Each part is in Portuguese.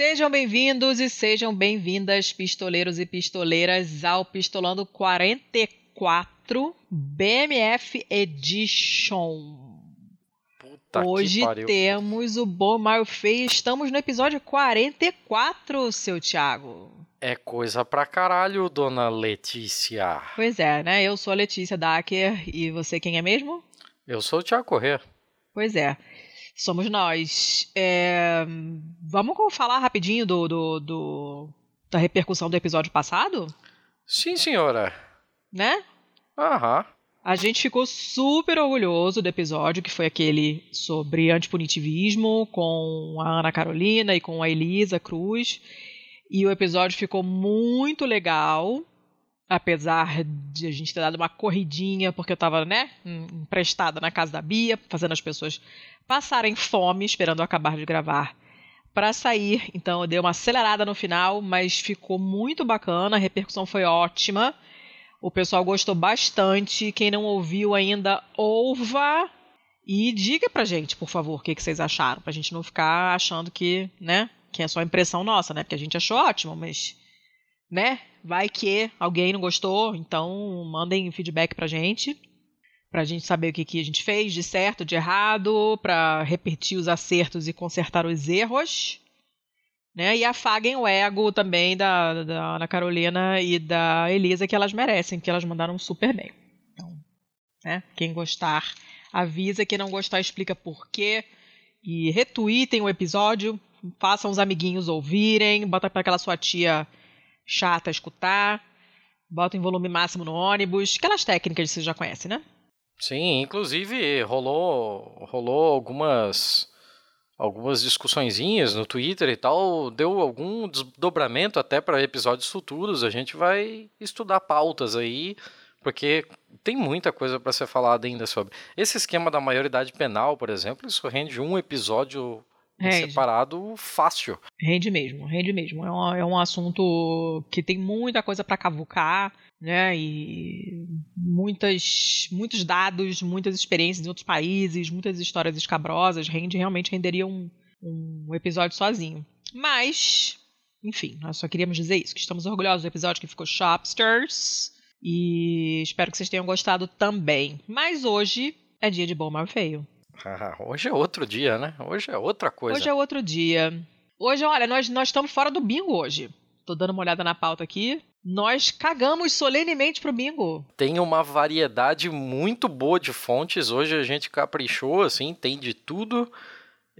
Sejam bem-vindos e sejam bem-vindas, pistoleiros e pistoleiras, ao Pistolando 44 BMF Edition. Puta Hoje que pariu. temos o Bom Mal Feio. Estamos no episódio 44, seu Thiago. É coisa pra caralho, dona Letícia. Pois é, né? Eu sou a Letícia Dacker e você quem é mesmo? Eu sou o Thiago Corrêa. Pois é, somos nós. É, Vamos falar rapidinho do, do- do- da repercussão do episódio passado, Sim, senhora. né? Aham. A gente ficou super orgulhoso do episódio, que foi aquele sobre antipunitivismo, com a Ana Carolina e com a Elisa Cruz. E o episódio ficou muito legal, apesar de a gente ter dado uma corridinha, porque eu tava, né, emprestada na casa da Bia, fazendo as pessoas passarem fome, esperando acabar de gravar para sair. Então eu dei uma acelerada no final, mas ficou muito bacana, a repercussão foi ótima. O pessoal gostou bastante. Quem não ouviu ainda, ouva. E diga pra gente, por favor, o que, que vocês acharam. Pra gente não ficar achando que, né? Que é só impressão nossa, né? Porque a gente achou ótimo, mas. Né? Vai que alguém não gostou. Então, mandem feedback pra gente. Pra gente saber o que, que a gente fez de certo, de errado. Pra repetir os acertos e consertar os erros né? E afaguem o ego também da, da Ana Carolina e da Elisa, que elas merecem, que elas mandaram super bem. Então, né? Quem gostar, avisa. Quem não gostar, explica por quê. E retweetem o episódio, façam os amiguinhos ouvirem, bota para aquela sua tia chata escutar, bota em volume máximo no ônibus, aquelas técnicas que você já conhece, né? Sim, inclusive rolou, rolou algumas algumas discussõezinhas no Twitter e tal, deu algum desdobramento até para episódios futuros. A gente vai estudar pautas aí, porque tem muita coisa para ser falada ainda sobre. Esse esquema da maioridade penal, por exemplo, isso rende um episódio Rende. separado fácil. Rende mesmo, rende mesmo. É um, é um assunto que tem muita coisa para cavucar, né? E muitas, muitos dados, muitas experiências em outros países, muitas histórias escabrosas. Rende, realmente renderia um, um episódio sozinho. Mas, enfim, nós só queríamos dizer isso, que estamos orgulhosos do episódio que ficou Shopsters. E espero que vocês tenham gostado também. Mas hoje é dia de bom, mal feio. Ah, Hoje é outro dia, né? Hoje é outra coisa. Hoje é outro dia. Hoje, olha, nós, nós estamos fora do bingo hoje. Tô dando uma olhada na pauta aqui. Nós cagamos solenemente pro bingo. Tem uma variedade muito boa de fontes. Hoje a gente caprichou, assim, tem de tudo.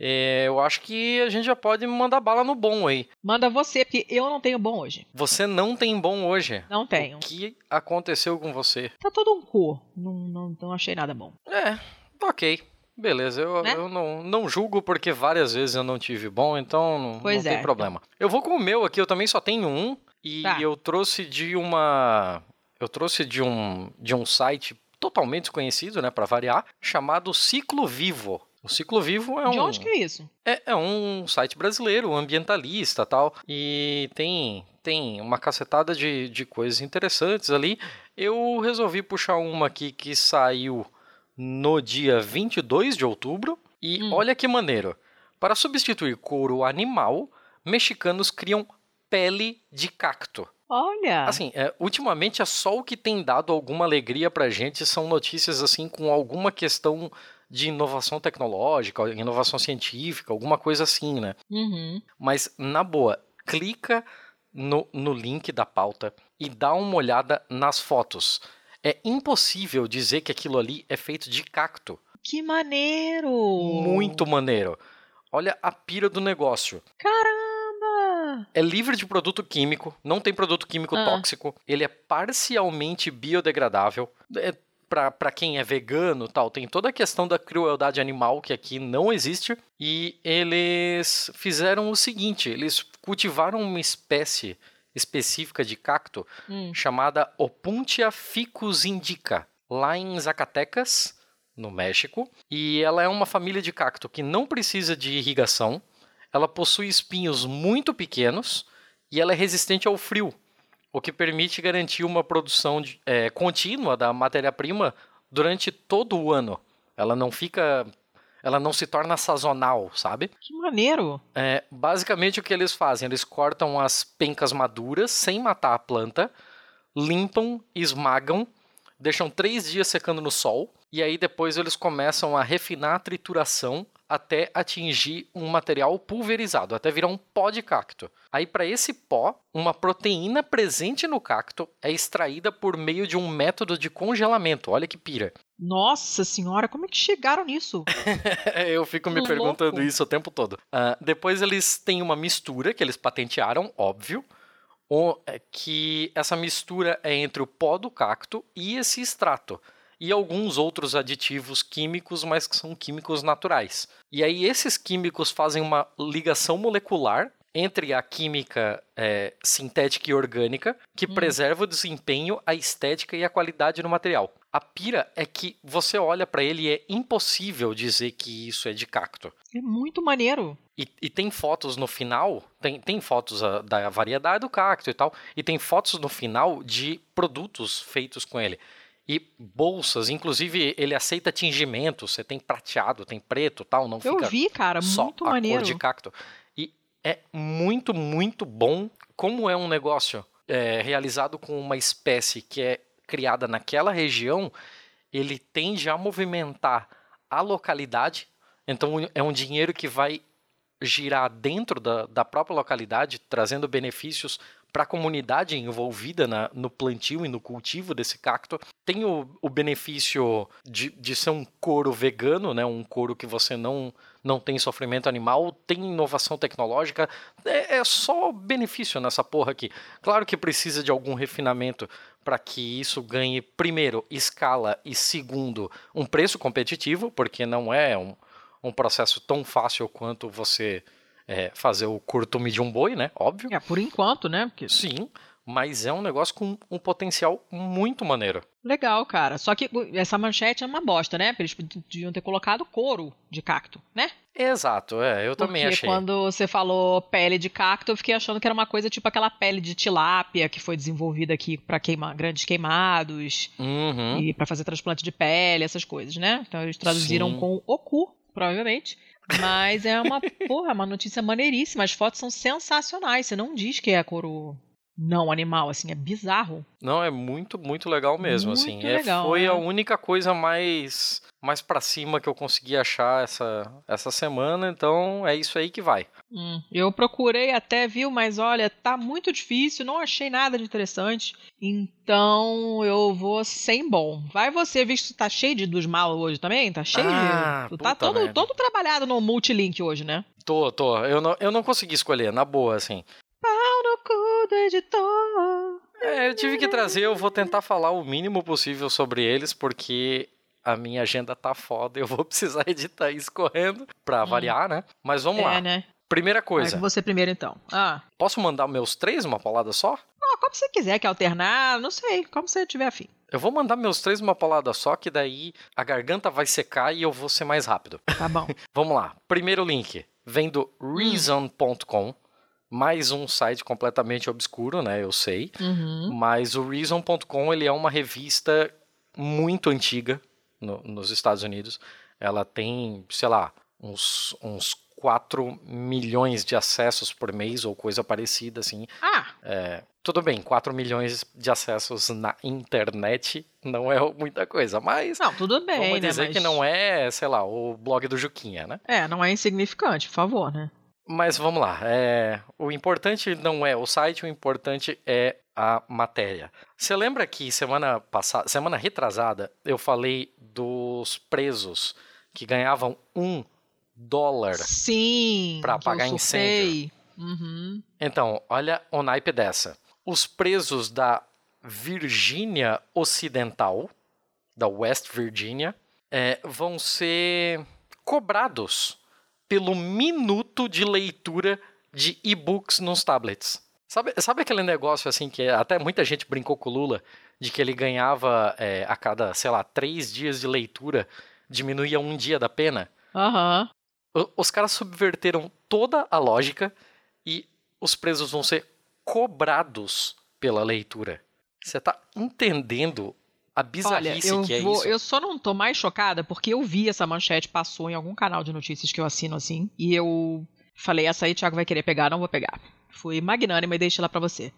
É, eu acho que a gente já pode mandar bala no bom aí. Manda você, porque eu não tenho bom hoje. Você não tem bom hoje. Não tenho. O que aconteceu com você? Tá todo um cu. Não, não, não achei nada bom. É, ok. Beleza, eu, Né? eu não, não julgo porque várias vezes eu não tive bom, então não, não é. tem problema. Eu vou com o meu aqui, eu também só tenho um. E Tá. eu trouxe de uma. Eu trouxe de um, de um site totalmente desconhecido, né, para variar, chamado Ciclo Vivo. O Ciclo Vivo é um. De onde que é isso? É, é um site brasileiro, ambientalista tal. E tem, tem uma cacetada de, de coisas interessantes ali. Eu resolvi puxar uma aqui que saiu no dia 22 de outubro. E Hum. olha que maneiro. Para substituir couro animal, mexicanos criam pele de cacto. Olha. Assim, é, ultimamente é só o que tem dado alguma alegria pra gente são notícias assim com alguma questão de inovação tecnológica, inovação científica, alguma coisa assim, né? Uhum. Mas, na boa, clica no, no link da pauta e dá uma olhada nas fotos. É impossível dizer que aquilo ali é feito de cacto. Que maneiro. Muito maneiro. Olha a pira do negócio. Caramba. É livre de produto químico, não tem produto químico Ah. tóxico, ele é parcialmente biodegradável. É, para quem é vegano tal, tem toda a questão da crueldade animal que aqui não existe. E eles fizeram o seguinte: eles cultivaram uma espécie específica de cacto Hum. chamada Opuntia ficus indica, lá em Zacatecas, no México. E ela é uma família de cacto que não precisa de irrigação, ela possui espinhos muito pequenos e ela é resistente ao frio, o que permite garantir uma produção de- é, contínua da matéria-prima durante todo o ano. Ela não fica ela não se torna sazonal, sabe? Que maneiro! É, basicamente o que eles fazem, eles cortam as pencas maduras sem matar a planta, limpam, esmagam, deixam três dias secando no sol, e aí depois eles começam a refinar a trituração até atingir um material pulverizado, até virar um pó de cacto. Aí, para esse pó, uma proteína presente no cacto é extraída por meio de um método de congelamento. Olha que pira. Nossa senhora, como é que chegaram nisso? Eu fico me Que perguntando louco. isso o tempo todo. Ah, depois eles têm uma mistura que eles patentearam, óbvio. É que essa mistura é entre o pó do cacto e esse extrato. E alguns outros aditivos químicos, mas que são químicos naturais. E aí esses químicos fazem uma ligação molecular entre a química é, sintética e orgânica, que Hum. preserva o desempenho, a estética e a qualidade no material. A pira é que você olha para ele e é impossível dizer que isso é de cacto. É muito maneiro. E, e tem fotos no final, tem, tem fotos ah, da variedade do cacto e tal, e tem fotos no final de produtos feitos com ele. E bolsas, inclusive ele aceita tingimento, você tem prateado, tem preto tal, não Eu fica vi, cara, só muito a maneiro. cor de cacto. É muito, muito bom como é um negócio é, realizado com uma espécie que é criada naquela região, ele tende a movimentar a localidade. Então é um dinheiro que vai girar dentro da, da própria localidade, trazendo benefícios para a comunidade envolvida na, no plantio e no cultivo desse cacto. Tem o, o benefício de, de ser um couro vegano, né? um couro que você não, não tem sofrimento animal, tem inovação tecnológica, é, é só benefício nessa porra aqui. Claro que precisa de algum refinamento para que isso ganhe, primeiro, escala e, segundo, um preço competitivo, porque não é um, um processo tão fácil quanto você é, fazer o curtume de um boi, né? Óbvio. É, por enquanto, né? Porque... Sim, mas é um negócio com um potencial muito maneiro. Legal, cara. Só que essa manchete é uma bosta, né? Eles deviam ter colocado couro de cacto, né? Exato, é, eu também Porque achei. quando você falou pele de cacto, eu fiquei achando que era uma coisa tipo aquela pele de tilápia que foi desenvolvida aqui para queimar grandes queimados Uhum. e para fazer transplante de pele, essas coisas, né? Então eles traduziram Sim. com oku, provavelmente. Mas é uma, porra, uma notícia maneiríssima. As fotos são sensacionais. Você não diz que é couro não animal, assim, é bizarro. Não, é muito, muito legal mesmo, Muito assim. É, legal, foi é. a única coisa mais mais para cima que eu consegui achar essa, essa semana, então é isso aí que vai. Hum, eu procurei até, viu, mas olha, tá muito difícil, não achei nada de interessante. Então eu vou sem bom. Vai você, visto que tá cheio de dos mal hoje também? Tá cheio Ah, de. Tu tá todo, merda. todo trabalhado no multilink hoje, né? Tô, tô. Eu não, eu não consegui escolher, na boa, assim. Cu do editor. É, eu tive que trazer, eu vou tentar falar o mínimo possível sobre eles, porque a minha agenda tá foda, eu vou precisar editar isso correndo, pra variar, né? Mas vamos é, lá. né? Primeira Vai coisa, com você primeiro então. Ah. posso mandar meus três uma paulada só? ah, como você quiser, quer alternar, não sei, como você tiver afim. Eu vou mandar meus três uma paulada só, que daí a garganta vai secar e eu vou ser mais rápido. Tá bom. Vamos lá. Primeiro link vem do Reason.com, mais um site completamente obscuro, né? Eu sei. Uhum. Mas o Reason.com ele é uma revista muito antiga no- nos Estados Unidos. Ela tem, sei lá, uns, uns 4 milhões de acessos por mês ou coisa parecida, assim. Ah, É, tudo bem, 4 milhões de acessos na internet não é muita coisa, mas não, tudo bem, vamos né? dizer mas... que não é, sei lá, o blog do Juquinha, né? É, não é insignificante, por favor, né? Mas vamos lá. é, o importante não é o site, o importante é a matéria. Você lembra que semana passada, semana retrasada, eu falei dos presos que ganhavam um dólar? Eu apagar surtei. Uhum. Então, olha o naipe dessa. Os presos da Virgínia Ocidental, da West Virginia, é, vão ser cobrados pelo minuto de leitura de e-books nos tablets. Sabe, sabe aquele negócio assim que até muita gente brincou com o Lula, de que ele ganhava é, a cada, sei lá, três dias de leitura, diminuía um dia da pena? Aham. O- Os caras subverteram toda a lógica e os presos vão ser cobrados pela leitura. Você tá entendendo a bizarrice Olha, eu que é vou- isso. Eu só não tô mais chocada porque eu vi essa manchete, passou em algum canal de notícias que eu assino assim, e eu falei, essa aí o Thiago vai querer pegar, não vou pegar. Fui magnânima e deixei lá pra você.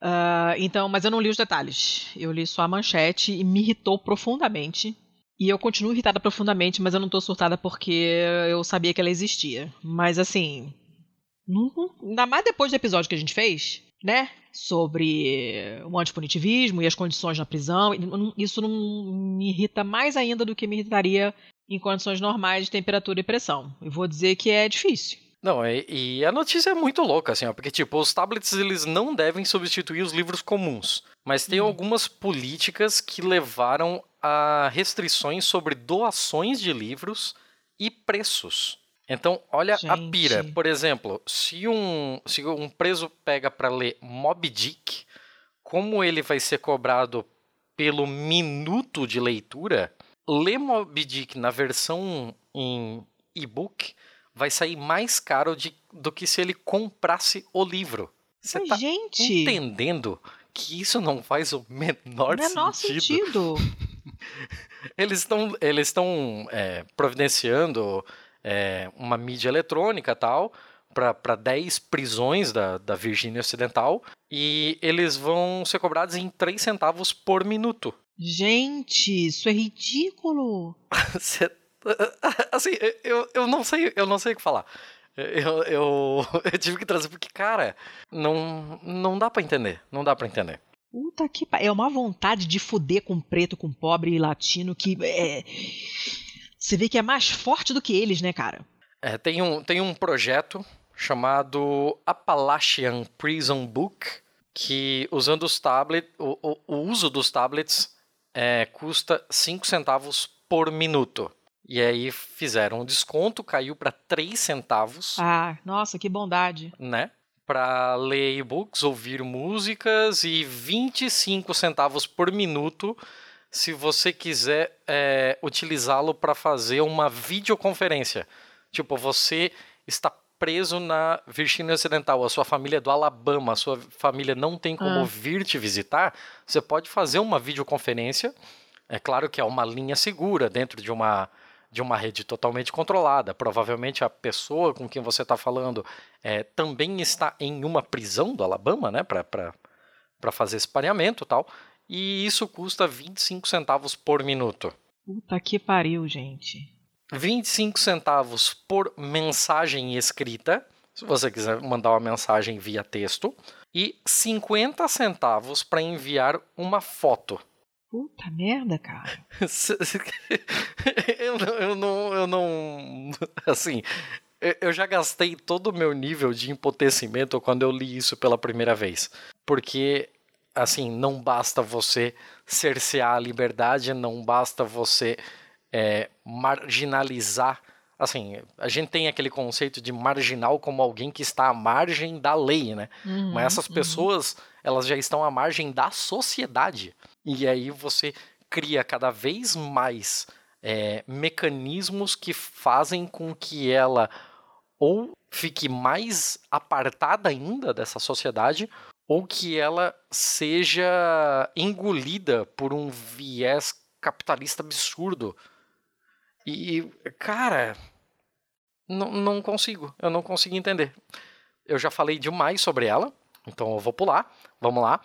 Ah, então, mas eu não li os detalhes. Eu li só a manchete e me irritou profundamente. E eu continuo irritada profundamente, mas eu não tô surtada porque eu sabia que ela existia. Mas assim, não- ainda mais depois do episódio que a gente fez, né? Sobre o antipunitivismo e as condições na prisão. e Isso não me irrita mais ainda do que me irritaria em condições normais de temperatura e pressão. Eu vou dizer que é difícil. Não, e, e a notícia é muito louca, assim, ó, porque, tipo, os tablets, eles não devem substituir os livros comuns, mas tem Uhum. algumas políticas que levaram a restrições sobre doações de livros e preços. Então, olha a Gente. pira. Por exemplo, se um, se um preso pega para ler Moby Dick, como ele vai ser cobrado pelo minuto de leitura, ler Moby Dick na versão em e-book vai sair mais caro de- do que se ele comprasse o livro. Você tá gente, entendendo que isso não faz o menor, menor sentido? sentido. Eles estão eles estão é, providenciando é, uma mídia eletrônica tal para 10 prisões da, da Virgínia Ocidental e eles vão ser cobrados em 3 centavos por minuto. Gente, isso é ridículo. Assim, eu, eu não sei, eu não sei o que falar. Eu, eu, eu tive que trazer porque, cara, não, não dá pra entender. Não dá pra entender. Puta que pa... É uma vontade de fuder com preto, com pobre e latino que é. Você vê que é mais forte do que eles, né, cara? É, tem, um, tem um projeto chamado Appalachian Prison Book, que usando os tablets, o, o, o uso dos tablets é, custa 5 centavos por minuto. E aí fizeram um desconto, caiu para 3 centavos. Ah, nossa, que bondade. né? Para ler e-books, ouvir músicas e 25 centavos por minuto se você quiser é, utilizá-lo para fazer uma videoconferência. Tipo, você está preso na Virgínia Ocidental, a sua família é do Alabama, a sua família não tem como Ah. vir te visitar, você pode fazer uma videoconferência. É claro que é uma linha segura dentro de uma de uma rede totalmente controlada. Provavelmente a pessoa com quem você está falando é, também está em uma prisão do Alabama, né, para fazer esse pareamento e tal. E isso custa 25 centavos por minuto. Puta que pariu, gente. 25 centavos por mensagem escrita, se você quiser mandar uma mensagem via texto, e 50 centavos para enviar uma foto. Puta merda, cara. eu, não, eu não. Eu não. Assim. eu- Eu já gastei todo o meu nível de empotecimento quando eu li isso pela primeira vez. Porque, assim, não basta você cercear a liberdade, não basta você é, marginalizar. Assim, a gente tem aquele conceito de marginal como alguém que está à margem da lei, né? Uhum, Mas essas uhum. pessoas, elas já estão à margem da sociedade. E aí você cria cada vez mais é, mecanismos que fazem com que ela ou fique mais apartada ainda dessa sociedade, ou que ela seja engolida por um viés capitalista absurdo. E, cara, não, não consigo. Eu não consigo entender. Eu já falei demais sobre ela, então eu vou pular. Vamos lá.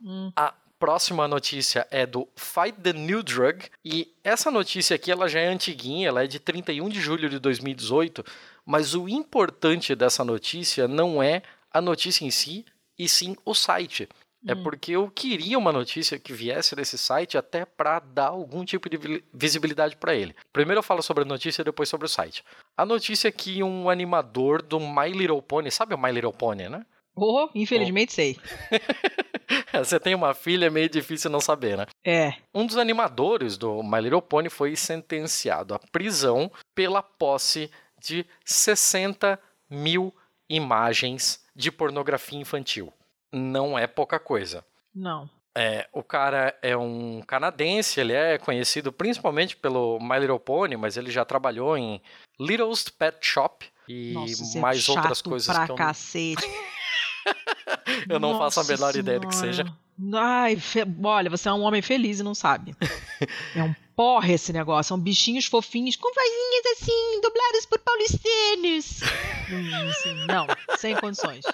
Hum. A próxima notícia é do Fight the New Drug. E essa notícia aqui ela já é antiguinha, ela é de 31 de julho de 2018. Mas o importante dessa notícia não é a notícia em si, e sim o site. É Hum. porque eu queria uma notícia que viesse desse site até para dar algum tipo de vi- visibilidade para ele. Primeiro eu falo sobre a notícia, depois sobre o site. A notícia é que um animador do My Little Pony, sabe o My Little Pony, né? Oh, infelizmente sei. Você tem uma filha, é meio difícil não saber, né? É. Um dos animadores do My Little Pony foi sentenciado à prisão pela posse de 60 mil imagens de pornografia infantil. Não é pouca coisa. Não. É, o cara é um canadense, ele é conhecido principalmente pelo My Little Pony, mas ele já trabalhou em Little's Pet Shop e Nossa, é mais outras chato coisas pra que eu, cacete. eu não faço a Nossa menor ideia do que Senhora. seja. Ai, fe... olha, você é um homem feliz e não sabe. é um porra esse negócio. São bichinhos fofinhos com vozinhas assim, dubladas por paulistanos. Não, sem condições.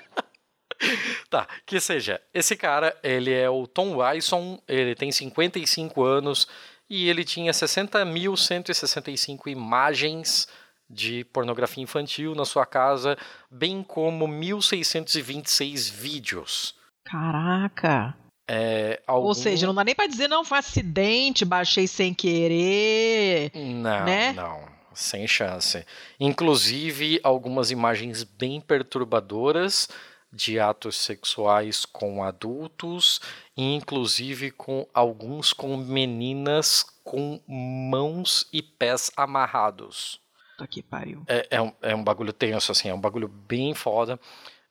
Tá, que seja, esse cara, ele é o Tom Wyson, ele tem 55 anos e ele tinha 60.165 imagens de pornografia infantil na sua casa, bem como 1.626 vídeos. Caraca! É, algum... Ou seja, não dá nem para dizer, não, foi acidente, baixei sem querer. Não, né? não, sem chance. Inclusive, algumas imagens bem perturbadoras de atos sexuais com adultos, inclusive com alguns com meninas com mãos e pés amarrados. Tá que pariu. É, é, um, é um bagulho tenso, assim, é um bagulho bem foda.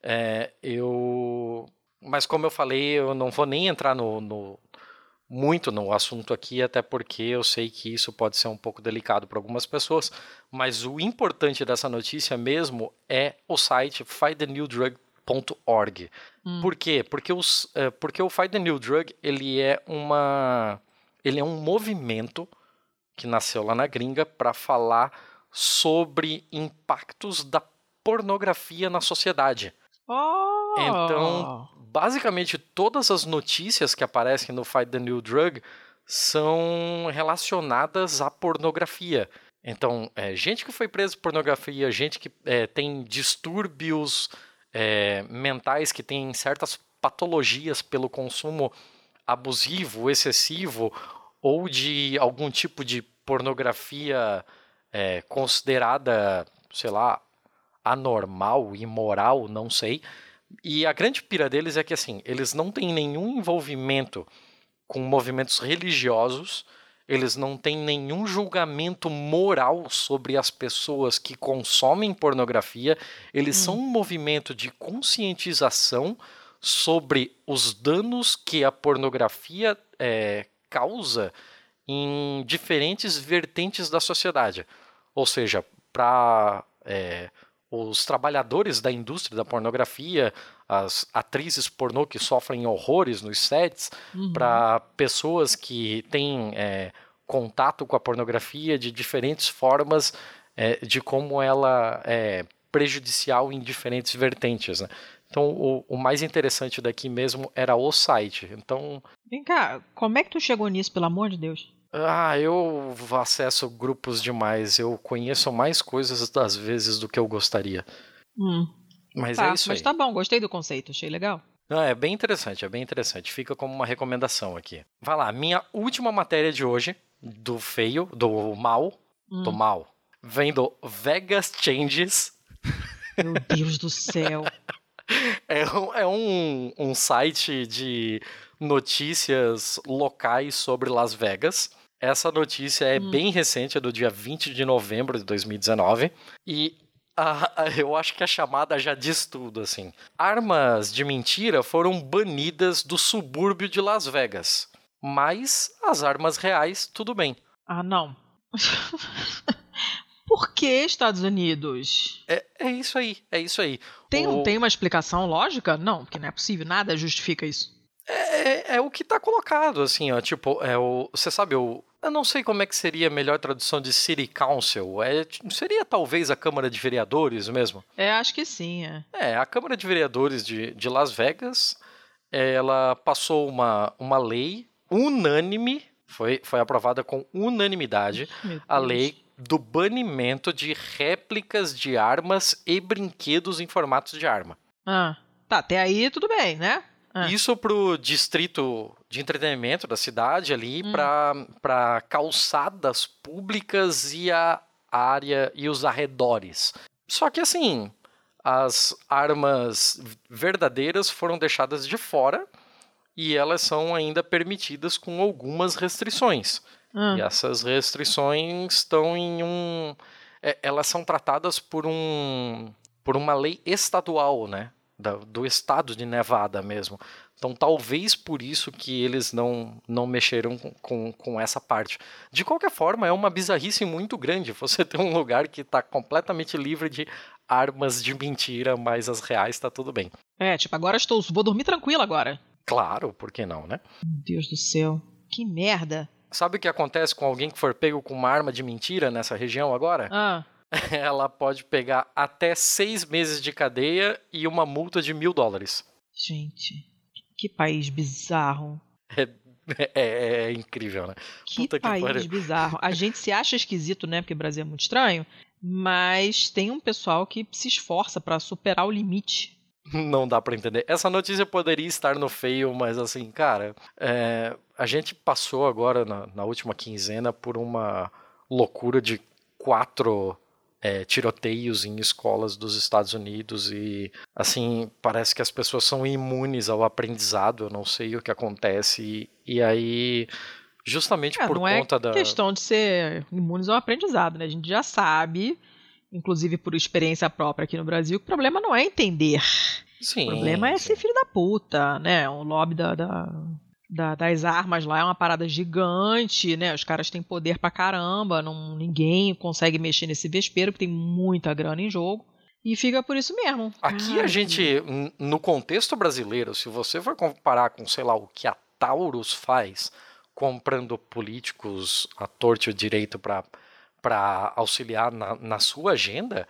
É, eu. Mas como eu falei, eu não vou nem entrar no, no, muito no assunto aqui, até porque eu sei que isso pode ser um pouco delicado para algumas pessoas. Mas o importante dessa notícia mesmo é o site findthenewdrug.org. Hum. Por quê? Porque, os, é, porque o Find the New Drug ele é uma ele é um movimento que nasceu lá na gringa para falar sobre impactos da pornografia na sociedade. Oh. Então, basicamente, todas as notícias que aparecem no Fight the New Drug são relacionadas à pornografia. Então, é, gente que foi presa por pornografia, gente que é, tem distúrbios é, mentais, que tem certas patologias pelo consumo abusivo, excessivo, ou de algum tipo de pornografia é, considerada, sei lá, anormal, imoral, não sei. E a grande pira deles é que assim, eles não têm nenhum envolvimento com movimentos religiosos, eles não têm nenhum julgamento moral sobre as pessoas que consomem pornografia, eles hum. são um movimento de conscientização sobre os danos que a pornografia é, causa em diferentes vertentes da sociedade. Ou seja, para é, os trabalhadores da indústria da pornografia, as atrizes pornô que sofrem horrores nos sets, uhum. para pessoas que têm é, contato com a pornografia de diferentes formas, é, de como ela é prejudicial em diferentes vertentes. Né? Então, o, o, mais interessante daqui mesmo era o site. Então. Vem cá, como é que tu chegou nisso, pelo amor de Deus? Ah, eu acesso grupos demais. Eu conheço mais coisas às vezes do que eu gostaria. Hum. Mas tá, é isso mas aí. tá bom, gostei do conceito, achei legal. Ah, é bem interessante, é bem interessante. Fica como uma recomendação aqui. Vai lá, minha última matéria de hoje, do feio, do mal, hum. do mal, vem do Vegas Changes. Meu Deus do céu. é é um, um site de notícias locais sobre Las Vegas. Essa notícia é hum. bem recente, é do dia 20 de novembro de 2019. E a, a, eu acho que a chamada já diz tudo, assim. Armas de mentira foram banidas do subúrbio de Las Vegas. Mas as armas reais, tudo bem. Ah, não. Por que Estados Unidos? É, é isso aí, é isso aí. Tem, o... tem uma explicação lógica? Não, porque não é possível, nada justifica isso. É, é, é, o que está colocado, assim, ó, tipo, é o, você sabe, o, eu não sei como é que seria a melhor tradução de City Council, é, seria talvez a Câmara de Vereadores mesmo? É, acho que sim, é. É, a Câmara de Vereadores de, de Las Vegas, ela passou uma, uma lei unânime, foi, foi aprovada com unanimidade, a lei do banimento de réplicas de armas e brinquedos em formatos de arma. Ah, tá, até aí tudo bem, né? Ah. Isso pro distrito de entretenimento da cidade ali, hum. para calçadas públicas e a área e os arredores. Só que assim, as armas verdadeiras foram deixadas de fora e elas são ainda permitidas com algumas restrições. Ah. E essas restrições estão em um. É, elas são tratadas por um. por uma lei estadual, né? Da, do estado de Nevada mesmo. Então, talvez por isso que eles não, não mexeram com, com, com, essa parte. De qualquer forma, é uma bizarrice muito grande você ter um lugar que está completamente livre de armas de mentira, mas as reais está tudo bem. É, tipo, agora estou, vou dormir tranquilo agora. Claro, por que não, né? Meu Deus do céu. Que merda. Sabe o que acontece com alguém que for pego com uma arma de mentira nessa região agora? Ah. Ela pode pegar até seis meses de cadeia e uma multa de mil dólares. Gente, que país bizarro. É, é, é incrível, né? Que Puta que país pariu. bizarro. A gente se acha esquisito, né? Porque o Brasil é muito estranho. Mas tem um pessoal que se esforça pra superar o limite. Não dá pra entender. Essa notícia poderia estar no feio, mas assim, cara, é, a gente passou agora na, na última quinzena por uma loucura de quatro é, tiroteios em escolas dos Estados Unidos e assim parece que as pessoas são imunes ao aprendizado. Eu não sei o que acontece e, e aí justamente É, por não conta é da questão de ser imunes ao aprendizado, né? A gente já sabe, inclusive por experiência própria aqui no Brasil, que o problema não é entender. sim, O problema é sim. ser filho da puta, né? O lobby da, da- da- das armas lá é uma parada gigante, né? Os caras têm poder pra caramba, não, ninguém consegue mexer nesse vespeiro, porque tem muita grana em jogo. E fica por isso mesmo. Aqui a Ai, gente, n- no contexto brasileiro, se você for comparar com, sei lá, o que a Taurus faz, comprando políticos à torte e ao direito para auxiliar na, na sua agenda,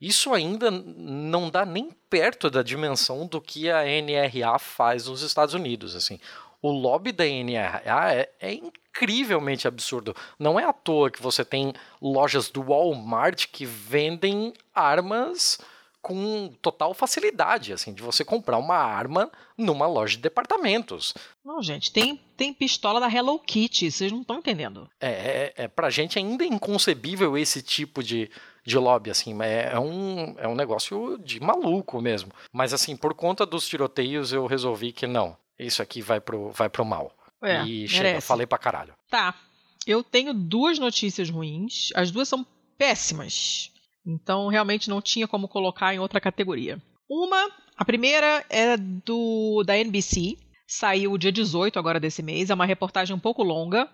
isso ainda não dá nem perto da dimensão do que a NRA faz nos Estados Unidos. Assim. O lobby da NRA é, é incrivelmente absurdo. Não é à toa que você tem lojas do Walmart que vendem armas com total facilidade, assim, de você comprar uma arma numa loja de departamentos. Não, gente, tem, tem pistola da Hello Kitty, vocês não estão entendendo. É, é, é pra gente ainda inconcebível esse tipo de, de lobby, assim, é, é um, é um negócio de maluco mesmo. Mas assim, por conta dos tiroteios, eu resolvi que não, isso aqui vai pro, vai pro mal. É, e chega, merece. falei pra caralho. Tá. Eu tenho duas notícias ruins. As duas são péssimas. Então, realmente não tinha como colocar em outra categoria. Uma, a primeira é do da NBC. Saiu dia 18 agora desse mês. É uma reportagem um pouco longa.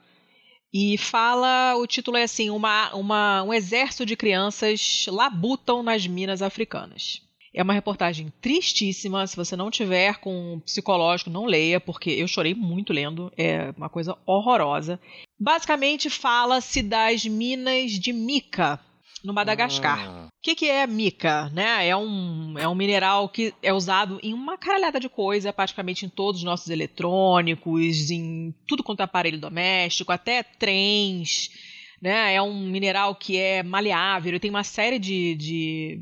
E fala, o título é assim, uma, uma, um exército de crianças labutam nas minas africanas. É uma reportagem tristíssima. Se você não tiver com um psicológico, não leia, porque eu chorei muito lendo. É uma coisa horrorosa. Basicamente, fala-se das minas de mica no Madagascar. Hum, O que, que é mica? Né? É, um, é um mineral que é usado em uma caralhada de coisa, praticamente em todos os nossos eletrônicos, em tudo quanto é aparelho doméstico, até trens. Né? É um mineral que é maleável, ele tem uma série de, de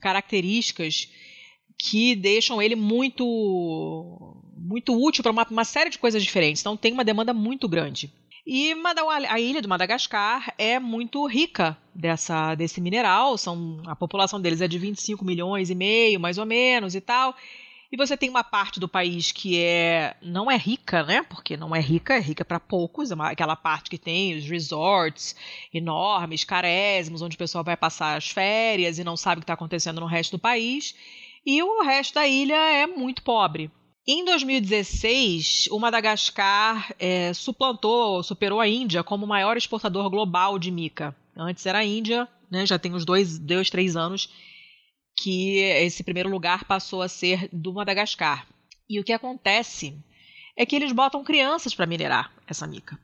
características que deixam ele muito muito útil para uma, uma série de coisas diferentes. Então tem uma demanda muito grande. E a ilha do Madagascar é muito rica dessa, desse mineral. São, a população deles é de 25 milhões e meio, mais ou menos, e tal. E você tem uma parte do país que é não é rica, né? Porque não é rica, é rica para poucos. É aquela parte que tem os resorts enormes, carésimos, onde o pessoal vai passar as férias e não sabe o que está acontecendo no resto do país. E o resto da ilha é muito pobre. Em 2016, o Madagascar é, suplantou, superou a Índia como o maior exportador global de mica. Antes era a Índia, né, já tem uns dois, dois, três anos que esse primeiro lugar passou a ser do Madagascar. E o que acontece é que eles botam crianças para minerar essa mica.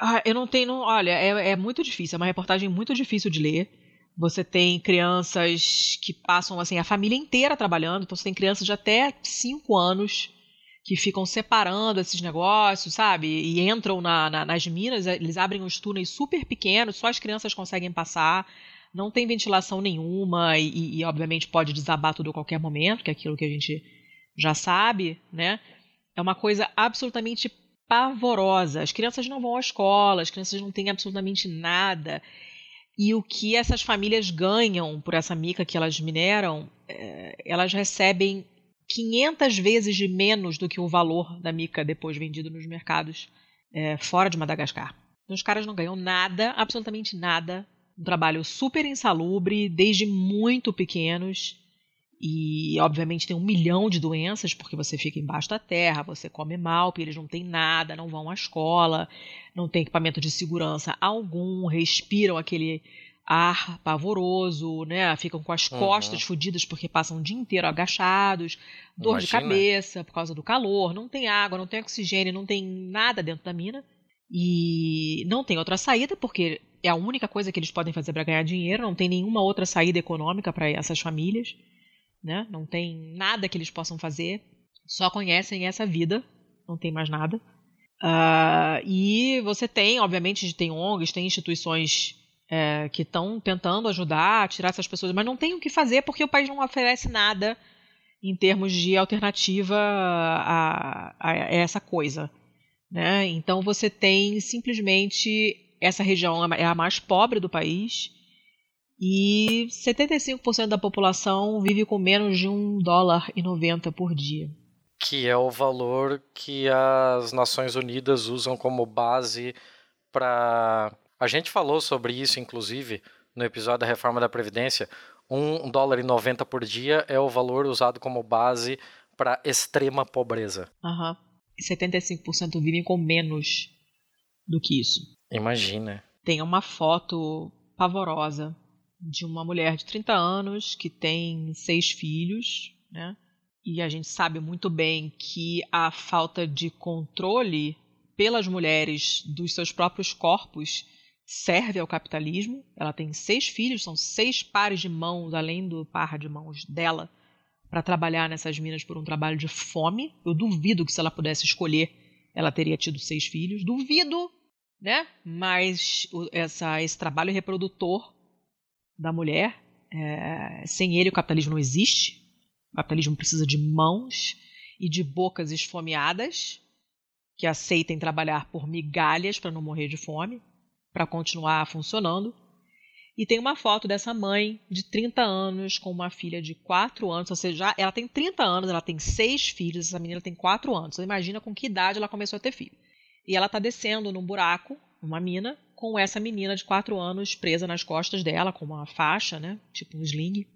Ah, eu não tenho. olha, é, é muito difícil, é uma reportagem muito difícil de ler. Você tem crianças que passam assim a família inteira trabalhando, então você tem crianças de até 5 anos que ficam separando esses negócios, sabe? E entram na- na- nas minas, eles abrem uns túneis super pequenos, só as crianças conseguem passar, não tem ventilação nenhuma e, e, obviamente pode desabar tudo a qualquer momento, que é aquilo que a gente já sabe, né? É uma coisa absolutamente pavorosa. As crianças não vão à escola, as crianças não têm absolutamente nada. E o que essas famílias ganham por essa mica que elas mineram, é, elas recebem 500 vezes de menos do que o valor da mica depois vendido nos mercados é, fora de Madagascar. Então, os caras não ganham nada, absolutamente nada. Um trabalho super insalubre, desde muito pequenos. E, obviamente, tem um milhão de doenças, porque você fica embaixo da terra, você come mal, porque eles não têm nada, não vão à escola, não tem equipamento de segurança algum, respiram aquele, ar pavoroso, né? Ficam com as uhum. costas fodidas porque passam o dia inteiro agachados, dor Imagina. de cabeça por causa do calor, não tem água, não tem oxigênio, não tem nada dentro da mina. E não tem outra saída porque é a única coisa que eles podem fazer para ganhar dinheiro, não tem nenhuma outra saída econômica para essas famílias, né? Não tem nada que eles possam fazer, só conhecem essa vida, não tem mais nada. Uh, e você tem, obviamente, tem ONGs, tem instituições é, que estão tentando ajudar tirar essas pessoas, mas não tem o que fazer porque o país não oferece nada em termos de alternativa a, a essa coisa. Né? Então você tem simplesmente essa região é a mais pobre do país e 75% da população vive com menos de um dólar e 90 por dia. Que é o valor que as Nações Unidas usam como base para. A gente falou sobre isso, inclusive, no episódio da reforma da Previdência. Um dólar e 90 por dia é o valor usado como base para extrema pobreza. Uhum. 75% vivem com menos do que isso. Imagina. Tem uma foto pavorosa de uma mulher de 30 anos que tem seis filhos, né? E a gente sabe muito bem que a falta de controle pelas mulheres dos seus próprios corpos serve ao capitalismo. Ela tem seis filhos, são seis pares de mãos, além do par de mãos dela, para trabalhar nessas minas por um trabalho de fome. Eu duvido que se ela pudesse escolher, ela teria tido seis filhos. Duvido, né? Mas essa, esse trabalho reprodutor da mulher, é, sem ele o capitalismo não existe. O capitalismo precisa de mãos e de bocas esfomeadas que aceitem trabalhar por migalhas para não morrer de fome, para continuar funcionando. E tem uma foto dessa mãe de 30 anos com uma filha de 4 anos. Ou seja, ela tem 30 anos, ela tem seis filhos, essa menina tem 4 anos. Você imagina com que idade ela começou a ter filho. E ela está descendo num buraco, numa mina, com essa menina de 4 anos presa nas costas dela, com uma faixa, né? Tipo um sling.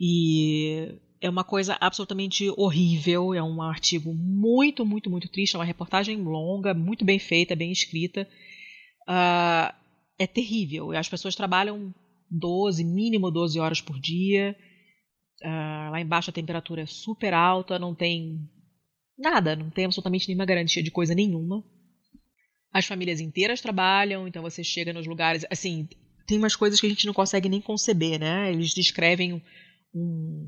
E é uma coisa absolutamente horrível. É um artigo muito, muito, muito triste. É uma reportagem longa, muito bem feita, bem escrita. Uh, é terrível. As pessoas trabalham 12, mínimo 12 horas por dia. Uh, lá embaixo a temperatura é super alta, não tem nada, não tem absolutamente nenhuma garantia de coisa nenhuma. As famílias inteiras trabalham, então você chega nos lugares. Assim, tem umas coisas que a gente não consegue nem conceber, né? Eles descrevem um,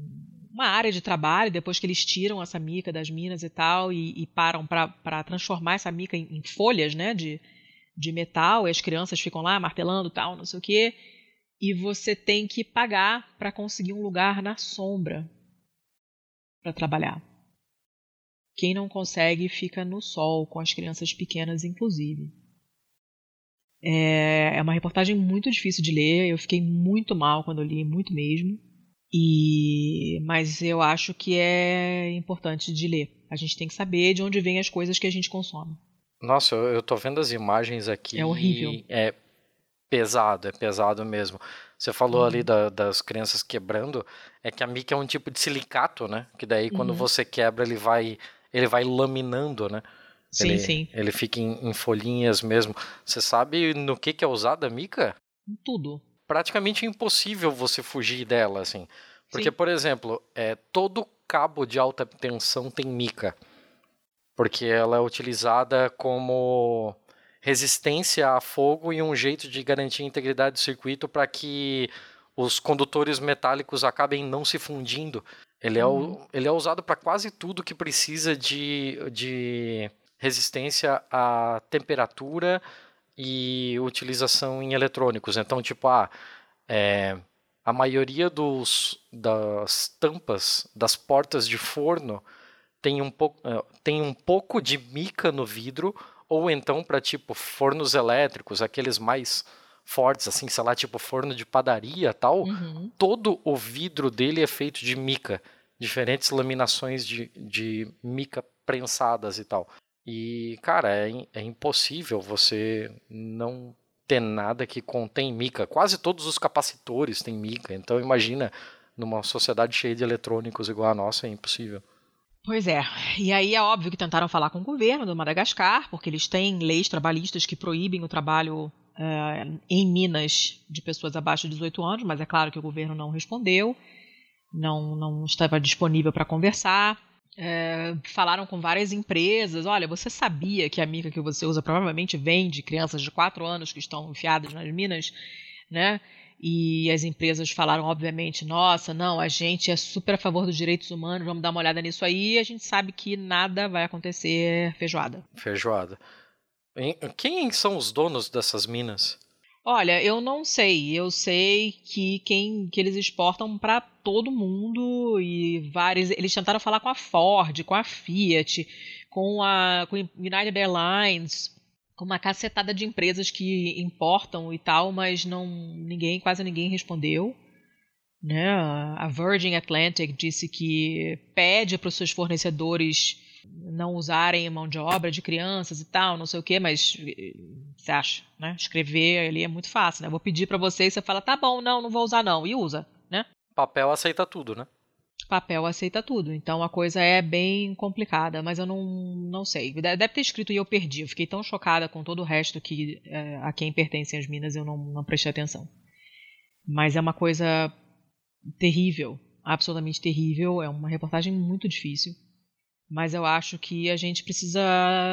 uma área de trabalho, depois que eles tiram essa mica das minas e tal, e, e param para transformar essa mica em, em folhas, né? De, de metal e as crianças ficam lá martelando tal, não sei o quê. E você tem que pagar para conseguir um lugar na sombra para trabalhar. Quem não consegue fica no sol, com as crianças pequenas, inclusive. É, é uma reportagem muito difícil de ler. Eu fiquei muito mal quando li, muito mesmo. E mas eu acho que é importante de ler. A gente tem que saber de onde vêm as coisas que a gente consome. Nossa, eu, eu tô vendo as imagens aqui. É horrível. É pesado, é pesado mesmo. Você falou uhum. ali da, das crianças quebrando, é que a mica é um tipo de silicato, né? Que daí quando uhum. você quebra ele vai ele vai laminando, né? Sim, ele, sim. Ele fica em, em, folhinhas mesmo. Você sabe no que, que é usada a mica? Tudo. Praticamente impossível você fugir dela, assim. Porque, sim. por exemplo, é, todo cabo de alta tensão tem mica porque ela é utilizada como resistência a fogo e um jeito de garantir a integridade do circuito para que os condutores metálicos acabem não se fundindo. Ele é, uhum. ele é usado para quase tudo que precisa de, de resistência à temperatura e utilização em eletrônicos. Então, tipo, ah, é, a maioria dos, das tampas das portas de forno tem um pouco, é, tem um pouco de mica no vidro, ou então para tipo fornos elétricos, aqueles mais fortes, assim, sei lá, tipo forno de padaria tal, uhum. todo o vidro dele é feito de mica, diferentes laminações de, de mica prensadas e tal. E, cara, é, é impossível você não ter nada que contém mica. Quase todos os capacitores têm mica, então imagina numa sociedade cheia de eletrônicos igual a nossa, é impossível. Pois é. E aí é óbvio que tentaram falar com o governo do Madagascar, porque eles têm leis trabalhistas que proíbem o trabalho uh, em Minas de pessoas abaixo de 18 anos, mas é claro que o governo não respondeu, não, não estava disponível para conversar. É, falaram com várias empresas. Olha, você sabia que a mica que você usa provavelmente vem de crianças de 4 anos que estão enfiadas nas minas, né? E as empresas falaram, obviamente, nossa, não, a gente é super a favor dos direitos humanos, vamos dar uma olhada nisso aí. E a gente sabe que nada vai acontecer feijoada. Feijoada. Quem são os donos dessas minas? Olha, eu não sei. Eu sei que quem que eles exportam para todo mundo e vários. Eles tentaram falar com a Ford, com a Fiat, com a com United Airlines, uma cacetada de empresas que importam e tal, mas não ninguém, quase ninguém respondeu. Né? A Virgin Atlantic disse que pede para os seus fornecedores não usarem mão de obra de crianças e tal, não sei o quê, mas você acha, né? Escrever ali é muito fácil, né? Vou pedir para você e você fala, tá bom, não, não vou usar não, e usa, né? Papel aceita tudo, né? Papel aceita tudo, então a coisa é bem complicada, mas eu não, não sei. Deve ter escrito e eu perdi, eu fiquei tão chocada com todo o resto que é, a quem pertencem as minas eu não, não prestei atenção. Mas é uma coisa terrível, absolutamente terrível, é uma reportagem muito difícil. Mas eu acho que a gente precisa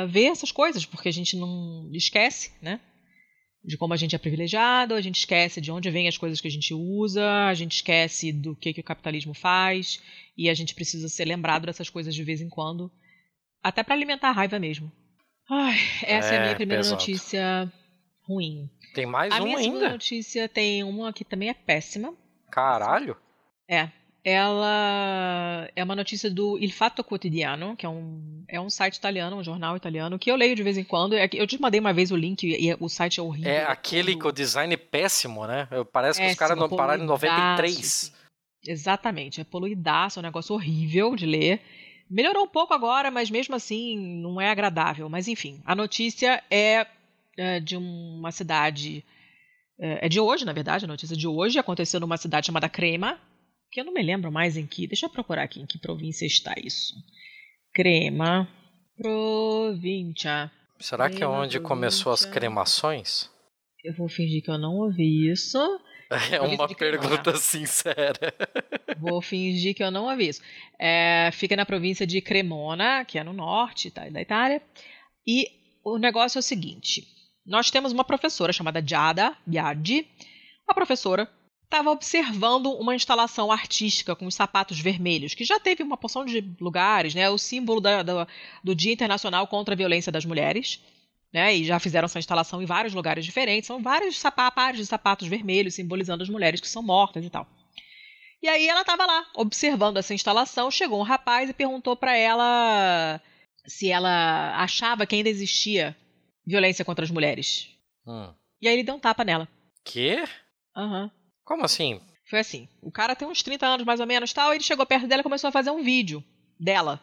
ver essas coisas, porque a gente não esquece, né? De como a gente é privilegiado, a gente esquece de onde vêm as coisas que a gente usa, a gente esquece do que, que o capitalismo faz, e a gente precisa ser lembrado dessas coisas de vez em quando, até para alimentar a raiva mesmo. Ai, essa é, é a minha primeira pesado. notícia ruim. Tem mais a uma ainda? A minha notícia tem uma que também é péssima. Caralho! É ela é uma notícia do Il Fatto Quotidiano, que é um, é um site italiano, um jornal italiano, que eu leio de vez em quando. É eu te mandei uma vez o link e o site é horrível. É, aquele com o design péssimo, né? Parece que os caras não pararam em 93. Exatamente, é poluidaço, é um negócio horrível de ler. Melhorou um pouco agora, mas mesmo assim não é agradável. Mas enfim, a notícia é, é de uma cidade. É, é de hoje, na verdade, a notícia de hoje aconteceu numa cidade chamada Crema, que eu não me lembro mais em que. Deixa eu procurar aqui em que província está isso. Crema, província. Será Crema, que é onde província. começou as cremações? Eu vou fingir que eu não ouvi isso. É uma pergunta sincera. Vou fingir que eu não ouvi isso. É, fica na província de Cremona, que é no norte tá, da Itália. E o negócio é o seguinte: nós temos uma professora chamada Giada Biaggi, uma professora estava observando uma instalação artística com os sapatos vermelhos, que já teve uma porção de lugares, né? O símbolo da, da, do Dia Internacional contra a Violência das Mulheres. Né, e já fizeram essa instalação em vários lugares diferentes. São vários sapatos de sapatos vermelhos simbolizando as mulheres que são mortas e tal. E aí ela estava lá observando essa instalação. Chegou um rapaz e perguntou para ela se ela achava que ainda existia violência contra as mulheres. Hum. E aí ele deu um tapa nela. Quê? Aham. Uhum. Como assim? Foi assim. O cara tem uns 30 anos mais ou menos tal, ele chegou perto dela e começou a fazer um vídeo dela.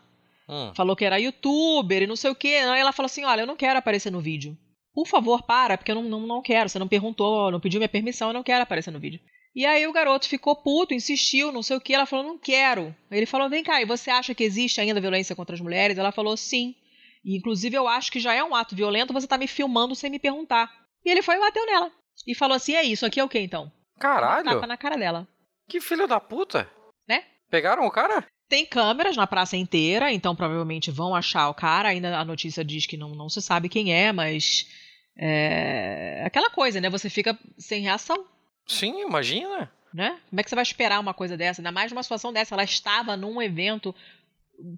Hum. Falou que era youtuber e não sei o quê. Aí ela falou assim: Olha, eu não quero aparecer no vídeo. Por favor, para, porque eu não, não, não quero. Você não perguntou, não pediu minha permissão, eu não quero aparecer no vídeo. E aí o garoto ficou puto, insistiu, não sei o que. Ela falou: Não quero. Ele falou: Vem cá, e você acha que existe ainda violência contra as mulheres? Ela falou: Sim. E, inclusive, eu acho que já é um ato violento você tá me filmando sem me perguntar. E ele foi e bateu nela. E falou assim: É isso, aqui é o que então? Caralho! Tapa na cara dela. Que filho da puta! Né? Pegaram o cara? Tem câmeras na praça inteira, então provavelmente vão achar o cara. Ainda a notícia diz que não, não se sabe quem é, mas. É aquela coisa, né? Você fica sem reação. Sim, imagina. Né? Como é que você vai esperar uma coisa dessa? Ainda mais numa situação dessa. Ela estava num evento